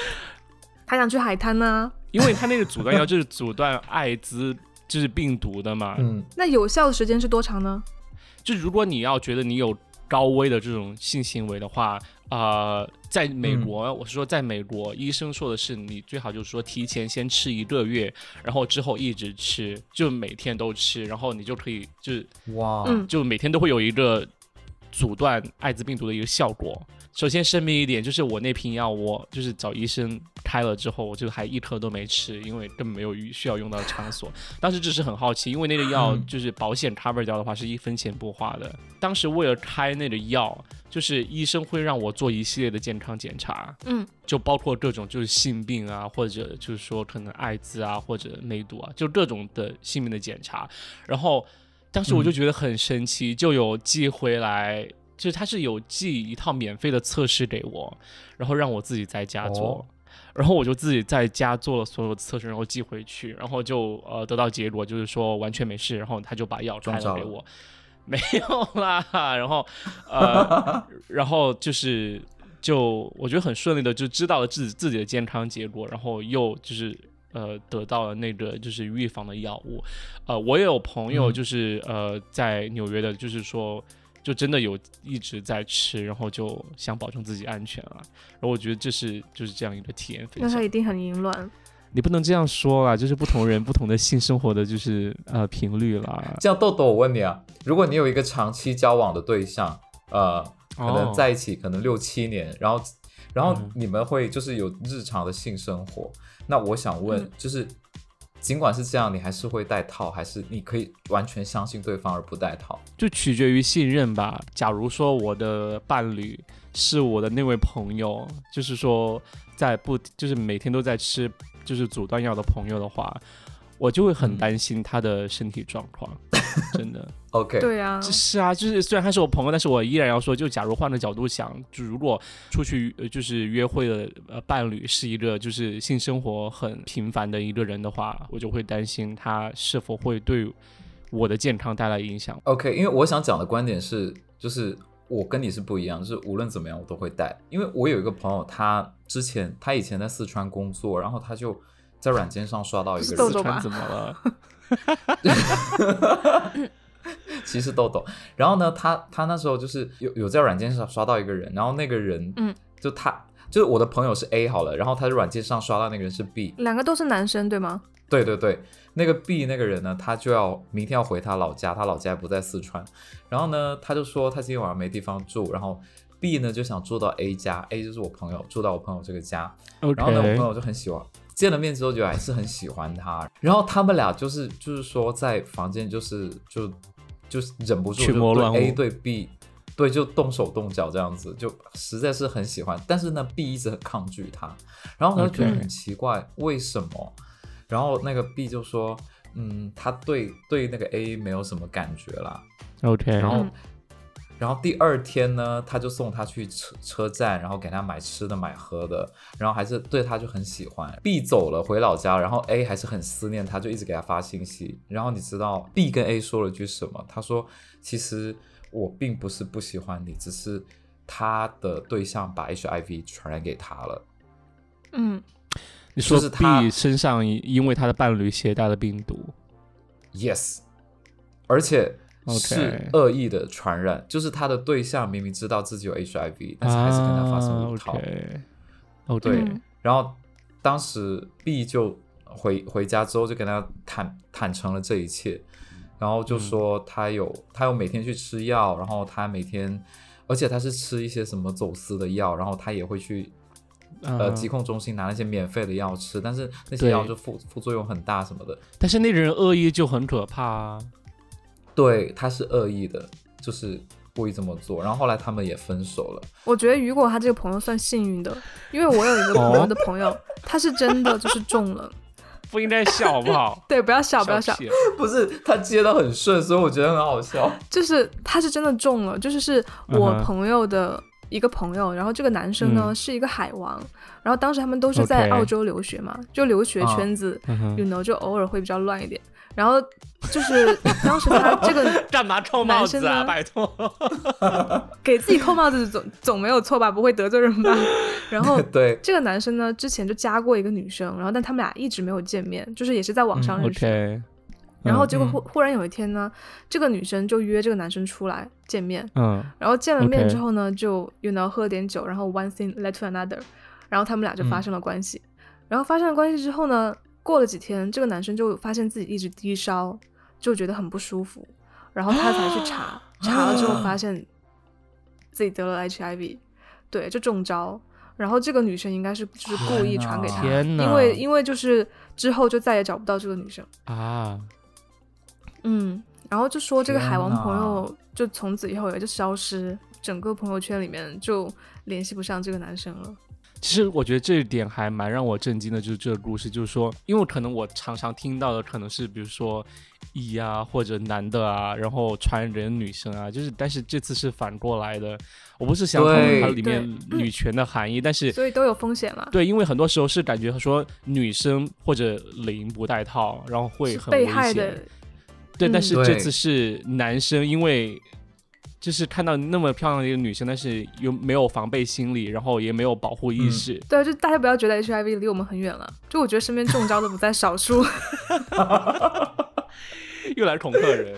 他想去海滩呢，因为他那个阻断药就是阻断艾滋。就是病毒的嘛，嗯，那有效的时间是多长呢？就如果你要觉得你有高危的这种性行为的话，呃，在美国，我是说在美国，医生说的是你最好就是说提前先吃一个月，然后之后一直吃，就每天都吃，然后你就可以就是哇，就每天都会有一个阻断艾滋病毒的一个效果。首先声明一点，就是我那瓶药，我就是找医生开了之后，我就还一颗都没吃，因为根本没有需要用到的场所。当时只是很好奇，因为那个药就是保险 cover 掉的话是一分钱不花的。当时为了开那个药，就是医生会让我做一系列的健康检查，嗯，就包括各种就是性病啊，或者就是说可能艾滋啊，或者梅毒啊，就各种的性病的检查。然后当时我就觉得很神奇，就有寄回来。就是他是有寄一套免费的测试给我，然后让我自己在家做，然后我就自己在家做了所有的测试，然后寄回去，然后就呃得到结果就是说完全没事，然后他就把药开了给我，没有啦，然后呃 然后就是就我觉得很顺利的就知道了自己自己的健康结果，然后又就是呃得到了那个就是预防的药物，呃我也有朋友就是呃在纽约的，就是说。就真的有一直在吃，然后就想保证自己安全啊。然后我觉得这是就是这样一个体验分享。那他一定很淫乱。你不能这样说啊，就是不同人不同的性生活的就是呃频率啦。这样豆豆，我问你啊，如果你有一个长期交往的对象，呃，可能哦在一起可能六七年，然后然后嗯你们会就是有日常的性生活，那我想问，嗯就是尽管是这样，你还是会戴套，还是你可以完全相信对方而不戴套？就取决于信任吧。假如说我的伴侣是我的那位朋友，就是说在不就是每天都在吃就是阻断药的朋友的话，我就会很嗯担心他的身体状况，真的。OK，对啊，是啊，就是虽然他是我朋友，但是我依然要说，就假如换个角度想，就如果出去呃就是约会的呃伴侣是一个就是性生活很频繁的一个人的话，我就会担心他是否会对我的健康带来影响。OK，因为我想讲的观点是，就是我跟你是不一样，就是无论怎么样我都会带。因为我有一个朋友，他之前他以前在四川工作，然后他就在软件上刷到一个四川怎么了？其实豆豆。然后呢，他他那时候就是有有在软件上刷到一个人，然后那个人，嗯，就他就是我的朋友是 A 好了，然后他在软件上刷到那个人是 B，两个都是男生对吗？对对对，那个 B 那个人呢，他就要明天要回他老家，他老家不在四川。然后呢，他就说他今天晚上没地方住，然后 B 呢就想住到 A 家，A 就是我朋友，住到我朋友这个家。然后呢，我朋友就很喜欢，见了面之后就还是很喜欢他。然后他们俩就是就是说在房间就是就就是忍不住就对群魔乱舞 A 对 B。对，就动手动脚这样子，就实在是很喜欢。但是呢，B 一直很抗拒他，然后他就觉得很奇怪为什么？然后那个 B 就说，嗯，他对对那个 A 没有什么感觉啦。OK，然后，嗯然后第二天呢，他就送他去车车站，然后给他买吃的买喝的，然后还是对他就很喜欢。B 走了回老家，然后 A 还是很思念他，就一直给他发信息。然后你知道 B 跟 A 说了句什么？他说：“其实我并不是不喜欢你，只是他的对象把 HIV 传染给他了。嗯，你说是他 B 身上因为他的伴侣携带了病毒 Yes，而且是恶意的传染就是他的对象明明知道自己有 HIV，但是还是跟他发生无套。哦对嗯。然后当时 B 就回回家之后就跟他坦坦诚了这一切，然后就说他有、他有每天去吃药，然后他每天，而且他是吃一些什么走私的药，然后他也会去呃嗯疾控中心拿那些免费的药吃，但是那些药就副副作用很大什么的。但是那个人恶意就很可怕啊。对，他是恶意的，就是故意这么做。然后后来他们也分手了。我觉得雨果他这个朋友算幸运的，因为我有一个朋友的朋友，他是真的就是中了。不应该笑好不好？对，不要笑，不要笑，不是他接的很顺，所以我觉得很好笑。就是他是真的中了，就是是我朋友的一个朋友，然后这个男生呢、嗯是一个海王，然后当时他们都是在澳洲留学嘛，就留学圈子、嗯哼 y o u know，就偶尔会比较乱一点。然后就是 当时他这个 干嘛扣帽子啊？男生呢拜托。给自己扣帽子总总没有错吧？不会得罪人吧？然后对，这个男生呢，之前就加过一个女生，然后但他们俩一直没有见面，就是也是在网上认识然后结果嗯忽忽然有一天呢，这个女生就约这个男生出来见面，嗯然后见了面之后呢，就 you know 喝点酒，然后 one thing led to another，然后他们俩就发嗯生了关系。然后发生了关系之后呢，过了几天，这个男生就发现自己一直低烧，就觉得很不舒服，然后他才去查，查了之后发现自己得了 HIV，对，就中招。然后这个女生应该是就是故意传给他，因为因为就是之后就再也找不到这个女生。啊，嗯，然后就说这个海王朋友就从此以后也就消失，整个朋友圈里面就联系不上这个男生了。其实我觉得这一点还蛮让我震惊的，就是这个故事，就是说，因为可能我常常听到的可能是比如说一啊或者男的啊，然后传人女生啊，就是但是这次是反过来的。我不是想讨论它里面女权的含义，但是所以都有风险嘛。对，因为很多时候是感觉说女生或者零不带套，然后会很危被害的险。，对，但嗯是这次是男生，因为就是看到那么漂亮的一个女生，但是又没有防备心理，然后也没有保护意嗯识。对，就大家不要觉得 HIV 离我们很远了，就我觉得身边中招的不在少数。又来恐吓人。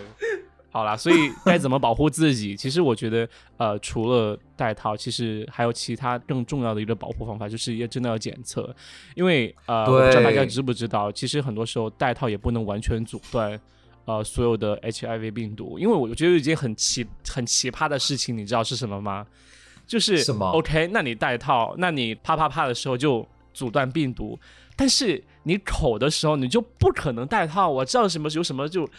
好啦，所以该怎么保护自己？其实我觉得，呃，除了戴套，其实还有其他更重要的一个保护方法，就是要真的要检测，因为呃，我不知道大家知不知道，其实很多时候戴套也不能完全阻断呃所有的 HIV 病毒，因为我觉得一件很奇很奇葩的事情，你知道是什么吗？就是什么？OK，那你戴套，那你啪啪啪的时候就阻断病毒，但是你口的时候你就不可能戴套。我知道什么有什么就。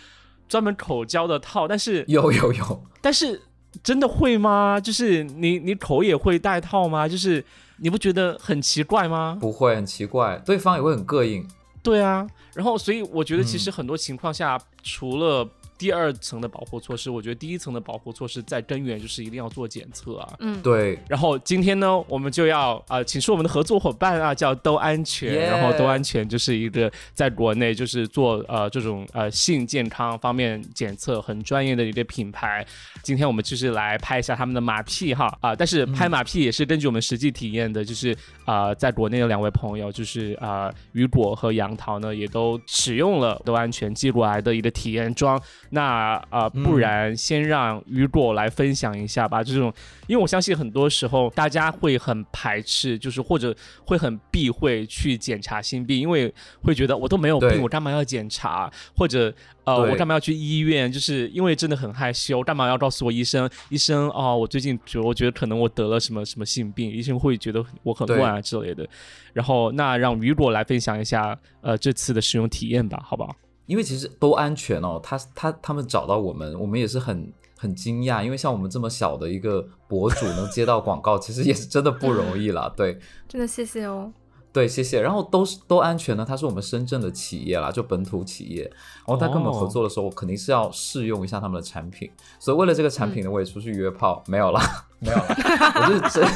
专门口交的套，但是有有有，但是真的会吗？就是你你口也会戴套吗？就是你不觉得很奇怪吗？不会很奇怪，对方也会很膈应。对啊，然后所以我觉得其实很多情况下，除了。第二层的保护措施，我觉得第一层的保护措施在根源就是一定要做检测啊。嗯，对。然后今天呢，我们就要啊，请出我们的合作伙伴啊，叫都安全。然后都安全就是一个在国内就是做呃这种呃性健康方面检测很专业的一个品牌。今天我们就是来拍一下他们的马屁哈啊，但是拍马屁也是根据我们实际体验的，就是啊，在国内的两位朋友就是啊雨果和杨桃呢，也都使用了都安全寄过来的一个体验装。那呃，不然先让雨果来分享一下吧。这种，因为我相信很多时候大家会很排斥，就是或者会很避讳去检查心病，因为会觉得我都没有病，我干嘛要检查？或者呃，我干嘛要去医院？就是因为真的很害羞，干嘛要告诉我医生？医生哦，我最近觉我觉得可能我得了什么什么性病，医生会觉得我很乱啊之类的。然后那让雨果来分享一下呃这次的使用体验吧，好不好？因为其实都安全哦，他他他们找到我们，我们也是很很惊讶，因为像我们这么小的一个博主 能接到广告，其实也是真的不容易啦。对，真的谢谢哦。对，谢谢。然后都是都安全呢，它是我们深圳的企业啦，就本土企业。然后他跟我们合作的时候，我肯定是要试用一下他们的产品。所以为了这个产品呢，我也出去约炮，没有了，没有了，我是真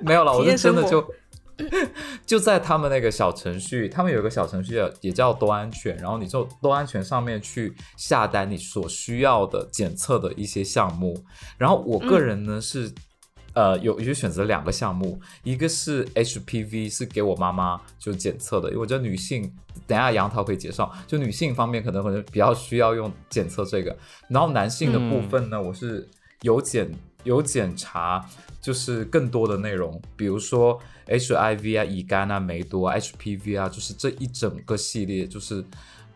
没有了，我是真的就。就在他们那个小程序，他们有一个小程序也叫多安全，然后你就多安全上面去下单你所需要的检测的一些项目。然后我个人呢是，呃，有就选择两个项目，一个是 HPV 是给我妈妈就检测的，因为我觉得女性，等下杨桃可以介绍，就女性方面可能可能比较需要用检测这个。然后男性的部分呢，我是有检有检查，就是更多的内容，比如说。HIV 啊，乙肝啊，梅毒啊，HPV 啊，就是这一整个系列，就是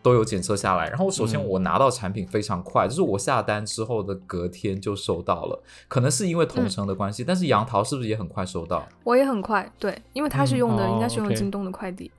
都有检测下来。然后首先我拿到产品非常快，就是我下单之后的隔天就收到了。可能是因为同城的关系，但是杨桃是不是也很快收到？我也很快，对，因为他是用的，应该是用京东的快递。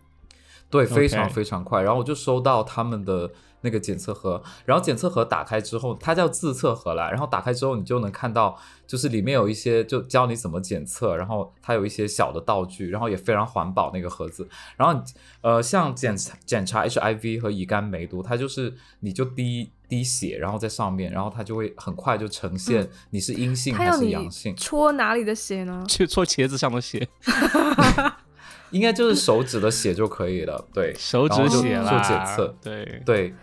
对，非常非常快。然后我就收到他们的。那个检测盒，然后检测盒打开之后，它叫自测盒啦。然后打开之后，你就能看到，就是里面有一些，就教你怎么检测。然后它有一些小的道具，然后也非常环保那个盒子。然后呃，像检检查 HIV 和乙肝梅毒，它就是你就滴滴血，然后在上面，然后它就会很快就呈现你是阴性还是阳性。戳哪里的血呢？去戳茄子上的血。应该就是手指的血就可以了。对，手指血做检测。对对。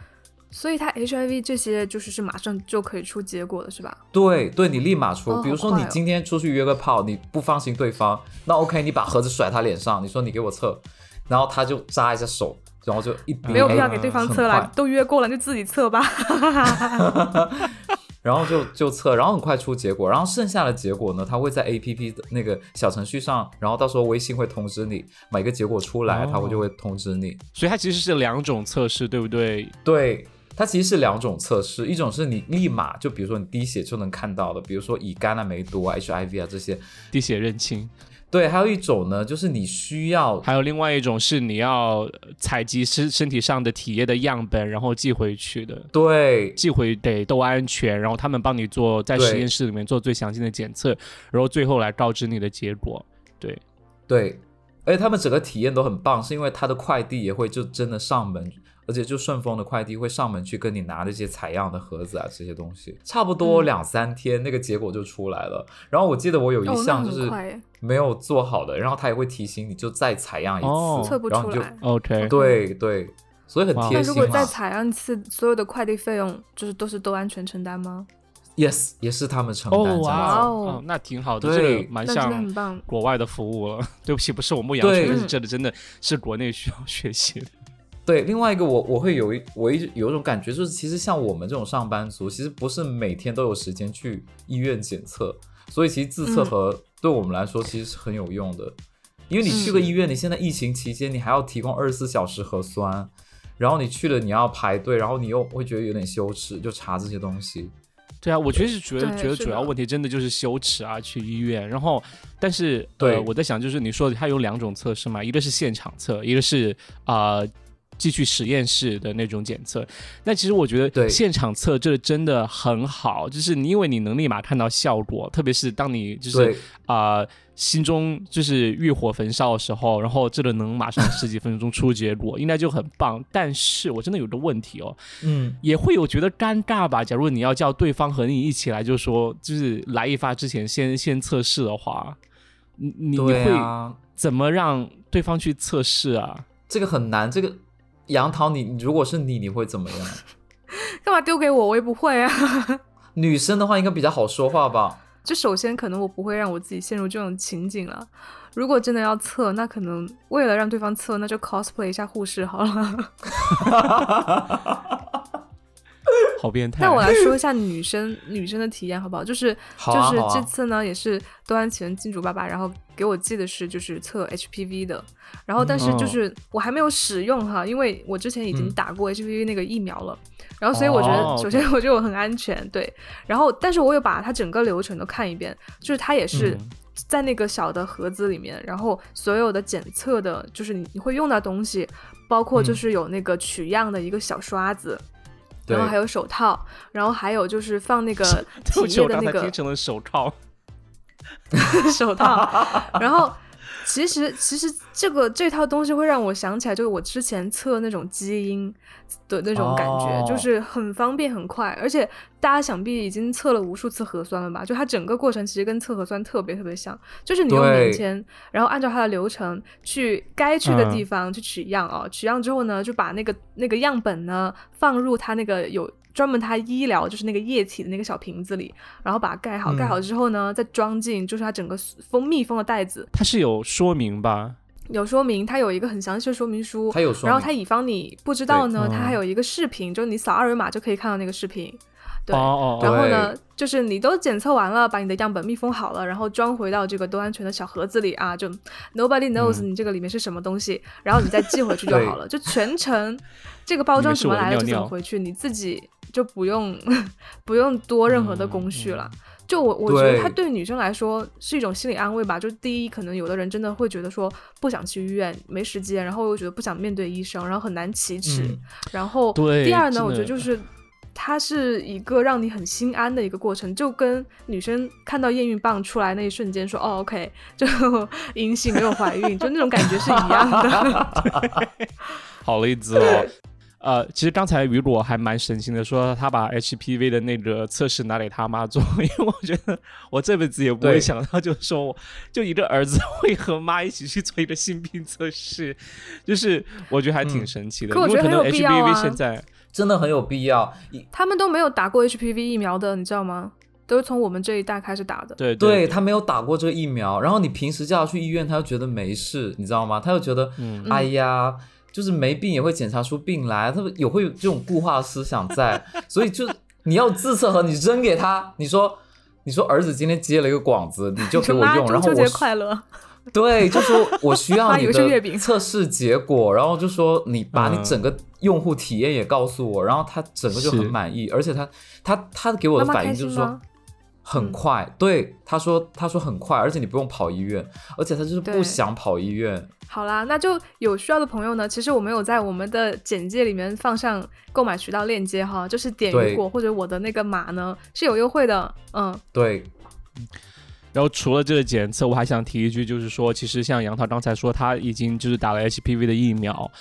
所以它 HIV 这些就是是马上就可以出结果的是吧？对对，你立马出。比如说你今天出去约个炮，你不放心对方，那 OK，你把盒子甩他脸上，你说你给我测，然后他就扎一下手，然后就一没有必要给对方测了，都约过了就自己测吧。然后就就测，然后很快出结果，然后剩下的结果呢，他会在 A P P 的那个小程序上，然后到时候微信会通知你，每个结果出来，他会就会通知你。所以它其实是两种测试，对不对？对。它其实是两种测试，一种是你立马就比如说你滴血就能看到的，比如说乙肝啊、梅毒啊、HIV 啊这些滴血认亲。对，还有一种呢，就是你需要，还有另外一种是你要采集身身体上的体液的样本，然后寄回去的。对，寄回得都安全，然后他们帮你做在实验室里面做最详尽的检测，然后最后来告知你的结果。对，对，而且他们整个体验都很棒，是因为他的快递也会就真的上门。而且就顺丰的快递会上门去跟你拿那些采样的盒子啊，这些东西差不多两三天，那个结果就出来了。然后我记得我有一项就是没有做好的，然后他也会提醒你就再采样一次，测不出来。OK，对对，所以很贴心。那如果再采样一次，所有的快递费用就是都是都安全承担吗？Yes，也是他们承担。哦哇哦，那挺好的，这个蛮像国外的服务了。对不起，不是我牧羊犬，但是这里真的是国内需要学习的。对，另外一个我我会有一我一有一种感觉，就是其实像我们这种上班族，其实不是每天都有时间去医院检测，所以其实自测嗯和对我们来说其实是很有用的，因为你去个医院，你现在疫情期间你还要提供二十四小时核酸，然后你去了你要排队，然后你又会觉得有点羞耻，就查这些东西。对啊，我确实觉得对觉得是的主要问题真的就是羞耻啊，去医院。然后，但是对呃，我在想，就是你说它有两种测试嘛，一个是现场测，一个是啊。呃继续实验室的那种检测，那其实我觉得现场测这真的很好，就是你因为你能立马看到效果，特别是当你就是对，啊、心中就是欲火焚烧的时候，然后这个能马上十几分钟出结果，应该就很棒。但是我真的有个问题哦，嗯，也会有觉得尴尬吧？假如你要叫对方和你一起来，就说就是来一发之前先先测试的话，你你会啊，怎么让对方去测试啊？这个很难。这个杨桃你，你如果是你，你会怎么样？干嘛丢给我？我也不会啊。女生的话应该比较好说话吧？就首先可能我不会让我自己陷入这种情景了。如果真的要测，那可能为了让对方测，那就 cosplay 一下护士好了。好变态！那我来 说一下女生女生的体验好不好？就是啊，就是。这次呢，也是多安前金主爸爸，然后给我寄的是就是测 HPV 的，然后但是就是我还没有使用哈，因为我之前已经嗯打过 HPV 那个疫苗了，然后所以我觉哦得首先我觉得我很安全，对，然后但是我有把它整个流程都看一遍，就是它也是嗯在那个小的盒子里面，然后所有的检测的，就是你你会用到东西，包括就嗯是有那个取样的一个小刷子。对然后还有手套，然后还有就是放那个 体液的那个成了手套。手套，然后其实其实这个这套东西会让我想起来，就是我之前测那种基因的那种感觉，哦就是很方便很快，而且大家想必已经测了无数次核酸了吧？就它整个过程其实跟测核酸特别特别像，就是你用对棉签，然后按照它的流程去该去的嗯地方去取样哦，取样之后呢，就把那个那个样本呢放入它那个有。专门它医疗就是那个液体的那个小瓶子里，然后把它盖好，嗯盖好之后呢，再装进就是它整个封密封的袋子，它是有说明吧？有说明，它有一个很详细的说明书。它有说明，然后它以防你不知道呢，它还有一个视频，就是你扫二维码就可以看到那个视频。对，哦哦哦，然后呢，就是你都检测完了，把你的样本密封好了，然后装回到这个都安全的小盒子里啊，就 nobody knows 嗯你这个里面是什么东西，然后你再寄回去就好了。就全程这个包装怎么来的就怎么回去，你自己就不用不用多任何的工序了。就我我觉得对它对女生来说是一种心理安慰吧。就第一，可能有的人真的会觉得说不想去医院，没时间，然后又觉得不想面对医生，然后很难启齿。嗯然后对第二呢，我觉得就是它是一个让你很心安的一个过程，就跟女生看到验孕棒出来那一瞬间说哦 OK 就 阴性没有怀孕，就那种感觉是一样的。好例子哦。呃，其实刚才雨果还蛮神奇的，说他把 HPV 的那个测试拿给他妈做，因为我觉得我这辈子也不会想到，就是说我就一个儿子 会和妈一起去做一个性病测试，就是我觉得还挺嗯神奇的，可我觉得 HPV 啊现在 真的很有必要。他们都没有打过 HPV 疫苗的，你知道吗？都是从我们这一代开始打的。对对他没有打过这个疫苗，然后你平时叫他去医院，他又觉得没事，你知道吗？他又觉得，嗯哎呀，就是没病也会检查出病来，他们也会有这种固化思想在，所以就你要自测盒，你扔给他，你说。你说儿子今天接了一个广子，你就给我，用，然后我快乐！对，就说我需 要你的测试结果，然后就说你把你嗯整个用户体验也告诉我，然后他整个就很满意，而且他他他给我的反应就是说？很快，对他说他说很快，而且你不用跑医院，而且他就是不想跑医院，好啦，那就有需要的朋友呢，其实我们有在我们的简介里面放上购买渠道链接哈，就是点对雨果或者我的那个码呢是有优惠的，嗯，对，然后除了这个检测，我还想提一句，就是说，其实像杨桃刚才说，他已经就是打了 HPV 的疫苗，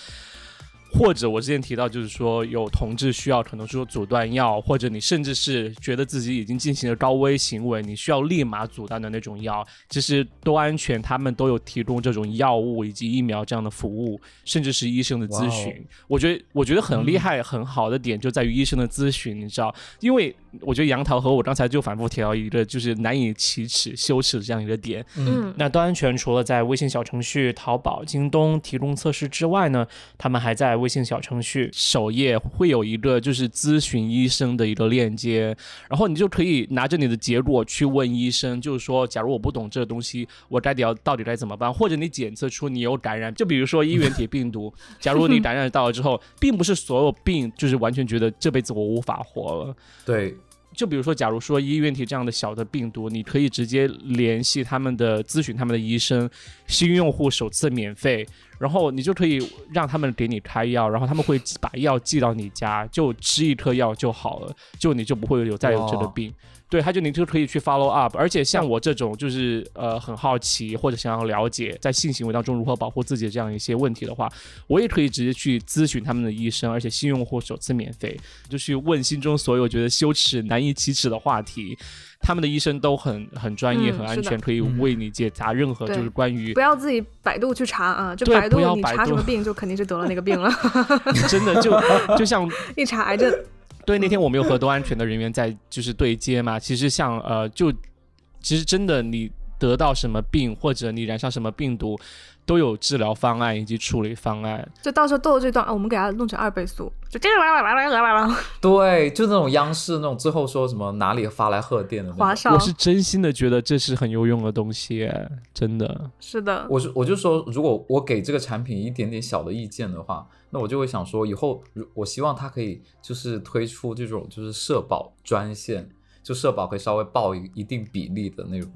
或者我之前提到，就是说有同志需要可能说阻断药，或者你甚至是觉得自己已经进行了高危行为，你需要立马阻断的那种药，其实都安全，他们都有提供这种药物以及疫苗这样的服务，甚至是医生的咨询。我觉得我觉得很厉害、很好的点就在于医生的咨询，你知道，因为我觉得杨桃和我刚才就反复提到一个就是难以启齿、羞耻的这样一个点。嗯，那端安全除了在微信小程序、淘宝、京东提供测试之外呢，他们还在微信小程序首页会有一个就是咨询医生的一个链接，然后你就可以拿着你的结果去问医生，就是说，假如我不懂这个东西，我该要到底该怎么办？或者你检测出你有感染，就比如说衣原体病毒，假如你感染到了之后，并不是所有病就是完全觉得这辈子我无法活了。对，就比如说，假如说医院体这样的小的病毒，你可以直接联系他们的咨询他们的医生，新用户首次免费，然后你就可以让他们给你开药，然后他们会把药寄到你家，就吃一颗药就好了，就你就不会有再有这个哇病。对，他就你就可以去 follow up，而且像我这种就是呃很好奇或者想要了解在性行为当中如何保护自己的这样一些问题的话，我也可以直接去咨询他们的医生，而且新用户首次免费，就去问心中所有觉得羞耻、难以启齿的话题。他们的医生都很很专业、嗯很安全，可以为你解答任何就是关于不要自己百度去查啊，就百度百度你查什么病就肯定是得了那个病了，真的就就像 一查癌症。对，那天我们有和多安全的人员在就是对接嘛。其实像呃，就其实真的你得到什么病，或者你染上什么病毒，都有治疗方案以及处理方案。就到时候豆豆这段，啊我们给它弄成二倍速，就对，就那种央视那种最后说什么哪里发来贺电的那种。华少我是真心的觉得这是很有用的东西，真的。是的，我是我就说，如果我给这个产品一点点小的意见的话，那我就会想说，以后如我希望它可以就是推出这种就是社保专线，就社保可以稍微报一一定比例的那种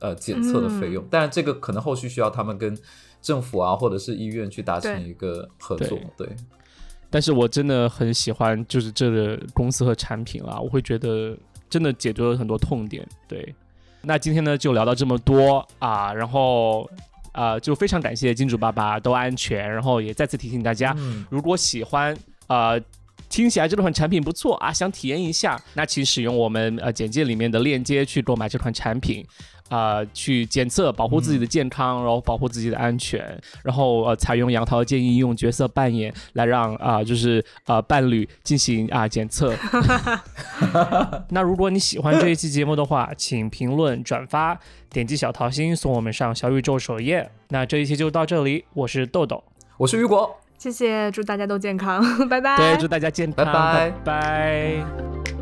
呃检测的费用，但是这个可能后续需要他们跟政府啊或者是医院去达成一个合作，对，但是我真的很喜欢就是这个公司和产品啦，我会觉得真的解决了很多痛点。对，那今天呢就聊到这么多啊，然后啊、就非常感谢金主爸爸都安全，然后也再次提醒大家，嗯，如果喜欢呃。听起来这款产品不错啊，想体验一下，那请使用我们呃简介里面的链接去购买这款产品，啊、去检测，保护自己的健康，然后保护自己的安全，然后呃采用杨桃的建议，用角色扮演来让啊、就是呃伴侣进行啊、检测。那如果你喜欢这一期节目的话，请评论、转发、点击小桃心，送我们上小宇宙首页。那这一期就到这里，我是豆豆。我是雨果，谢谢，祝大家都健康，拜拜。对，祝大家健康，拜拜拜拜